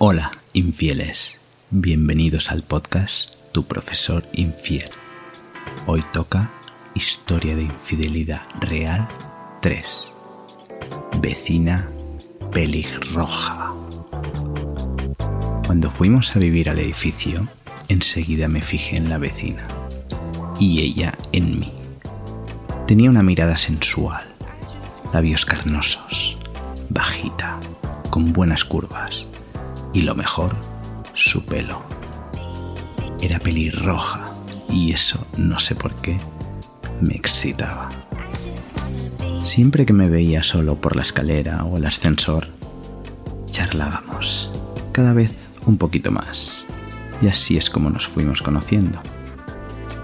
Hola, infieles. Bienvenidos al podcast Tu profesor infiel. Hoy toca Historia de infidelidad real 3. Vecina pelirroja. Cuando fuimos a vivir al edificio, enseguida me fijé en la vecina y ella en mí. Tenía una mirada sensual, labios carnosos, bajita, con buenas curvas y lo mejor, su pelo. Era pelirroja y eso, no sé por qué, me excitaba. Siempre que me veía solo por la escalera o el ascensor, charlábamos, cada vez un poquito más. Y así es como nos fuimos conociendo.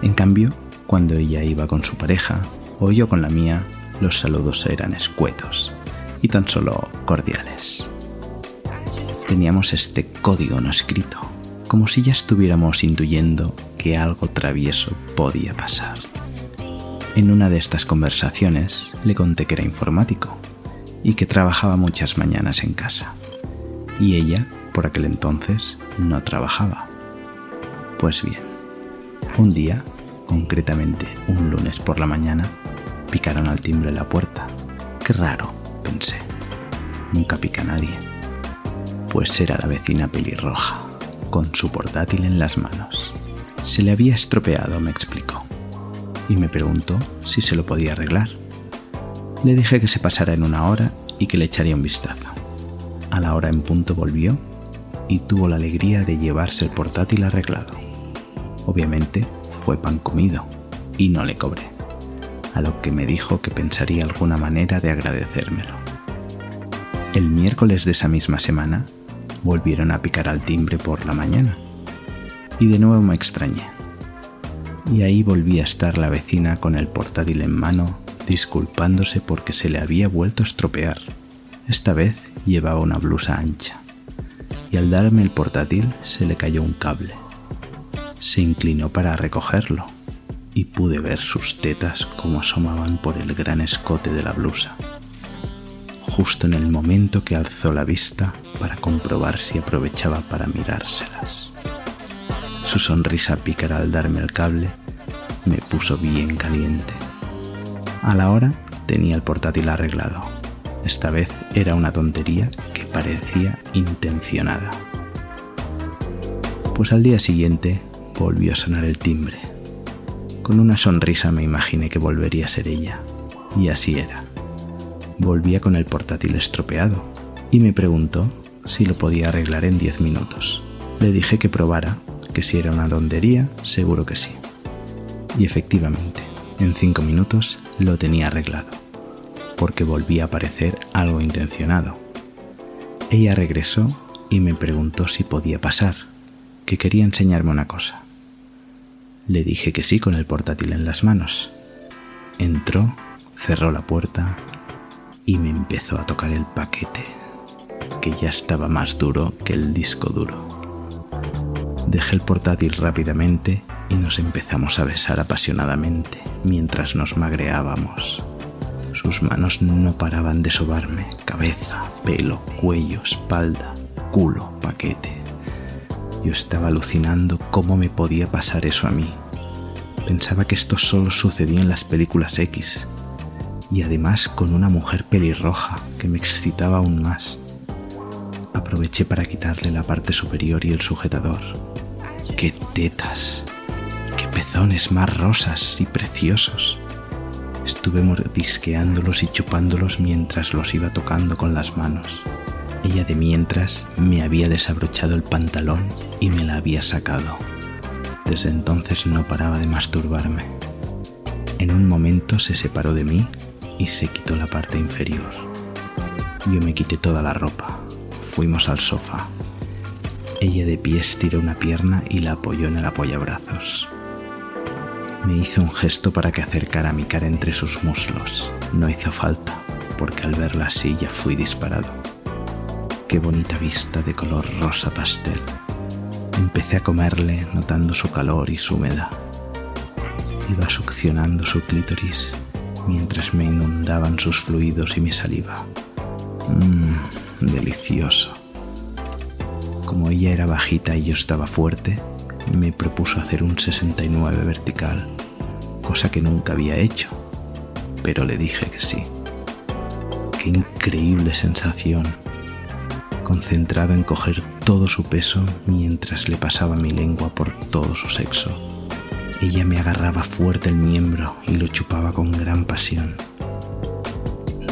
En cambio, cuando ella iba con su pareja o yo con la mía, los saludos eran escuetos y tan solo cordiales teníamos este código no escrito, como si ya estuviéramos intuyendo que algo travieso podía pasar. En una de estas conversaciones le conté que era informático y que trabajaba muchas mañanas en casa. Y ella, por aquel entonces, no trabajaba. Pues bien, un día, concretamente un lunes por la mañana, picaron al timbre la puerta. Qué raro, pensé. Nunca pica nadie pues era la vecina pelirroja, con su portátil en las manos. Se le había estropeado, me explicó, y me preguntó si se lo podía arreglar. Le dije que se pasara en una hora y que le echaría un vistazo. A la hora en punto volvió y tuvo la alegría de llevarse el portátil arreglado. Obviamente fue pan comido y no le cobré, a lo que me dijo que pensaría alguna manera de agradecérmelo. El miércoles de esa misma semana volvieron a picar al timbre por la mañana. Y de nuevo me extrañé. Y ahí volví a estar la vecina con el portátil en mano, disculpándose porque se le había vuelto a estropear. Esta vez llevaba una blusa ancha. Y al darme el portátil se le cayó un cable. Se inclinó para recogerlo y pude ver sus tetas como asomaban por el gran escote de la blusa justo en el momento que alzó la vista para comprobar si aprovechaba para mirárselas. Su sonrisa pícara al darme el cable me puso bien caliente. A la hora tenía el portátil arreglado. Esta vez era una tontería que parecía intencionada. Pues al día siguiente volvió a sonar el timbre. Con una sonrisa me imaginé que volvería a ser ella. Y así era volvía con el portátil estropeado y me preguntó si lo podía arreglar en 10 minutos. Le dije que probara, que si era una tontería, seguro que sí. Y efectivamente, en 5 minutos lo tenía arreglado, porque volvía a parecer algo intencionado. Ella regresó y me preguntó si podía pasar, que quería enseñarme una cosa. Le dije que sí con el portátil en las manos. Entró, cerró la puerta y me empezó a tocar el paquete, que ya estaba más duro que el disco duro. Dejé el portátil rápidamente y nos empezamos a besar apasionadamente mientras nos magreábamos. Sus manos no paraban de sobarme, cabeza, pelo, cuello, espalda, culo, paquete. Yo estaba alucinando cómo me podía pasar eso a mí. Pensaba que esto solo sucedía en las películas X, y además con una mujer pelirroja que me excitaba aún más. Aproveché para quitarle la parte superior y el sujetador. ¡Qué tetas! ¡Qué pezones más rosas y preciosos! Estuve mordisqueándolos y chupándolos mientras los iba tocando con las manos. Ella de mientras me había desabrochado el pantalón y me la había sacado. Desde entonces no paraba de masturbarme. En un momento se separó de mí y se quitó la parte inferior. Yo me quité toda la ropa. Fuimos al sofá. Ella de pie estiró una pierna y la apoyó en el apoyabrazos. Me hizo un gesto para que acercara mi cara entre sus muslos. No hizo falta, porque al verla así ya fui disparado. Qué bonita vista de color rosa pastel. Empecé a comerle notando su calor y su humedad. Iba succionando su clítoris mientras me inundaban sus fluidos y mi saliva. Mmm, delicioso. Como ella era bajita y yo estaba fuerte, me propuso hacer un 69 vertical, cosa que nunca había hecho, pero le dije que sí. Qué increíble sensación, concentrado en coger todo su peso mientras le pasaba mi lengua por todo su sexo. Ella me agarraba fuerte el miembro y lo chupaba con gran pasión.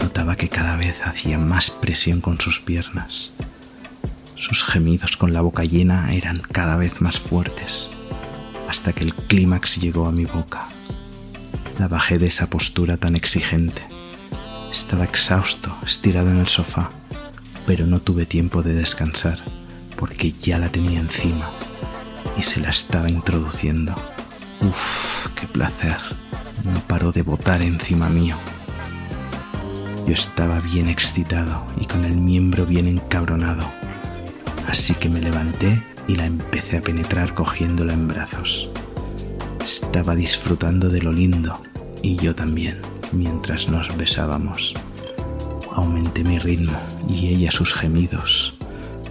Notaba que cada vez hacía más presión con sus piernas sus gemidos con la boca llena eran cada vez más fuertes, hasta que el clímax llegó a mi boca. La bajé de esa postura tan exigente. Estaba exhausto, estirado en el sofá, pero no tuve tiempo de descansar, porque ya la tenía encima y se la estaba introduciendo. Uf, qué placer. No paró de botar encima mío. Yo estaba bien excitado y con el miembro bien encabronado así que me levanté y la empecé a penetrar cogiéndola en brazos. Estaba disfrutando de lo lindo y yo también, mientras nos besábamos. Aumenté mi ritmo y ella sus gemidos,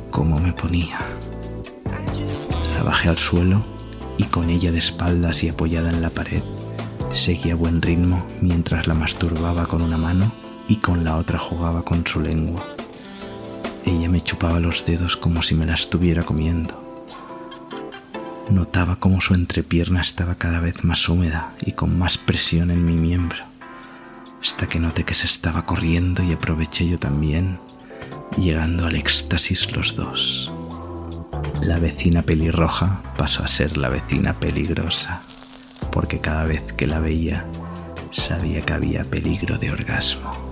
como me ponía. La bajé al suelo y con ella de espaldas y apoyada en la pared, seguía buen ritmo mientras la masturbaba con una mano y con la otra jugaba con su lengua. Ella me chupaba los dedos como si me la estuviera comiendo. Notaba cómo su entrepierna estaba cada vez más húmeda y con más presión en mi miembro, hasta que noté que se estaba corriendo y aproveché yo también, llegando al éxtasis los dos. La vecina pelirroja pasó a ser la vecina peligrosa, porque cada vez que la veía sabía que había peligro de orgasmo.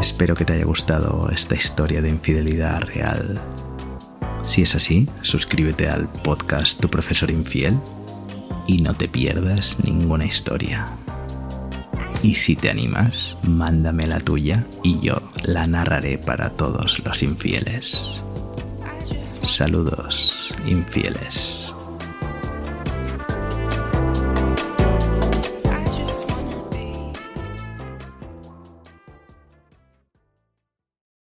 Espero que te haya gustado esta historia de infidelidad real. Si es así, suscríbete al podcast Tu Profesor Infiel y no te pierdas ninguna historia. Y si te animas, mándame la tuya y yo la narraré para todos los infieles. Saludos, infieles.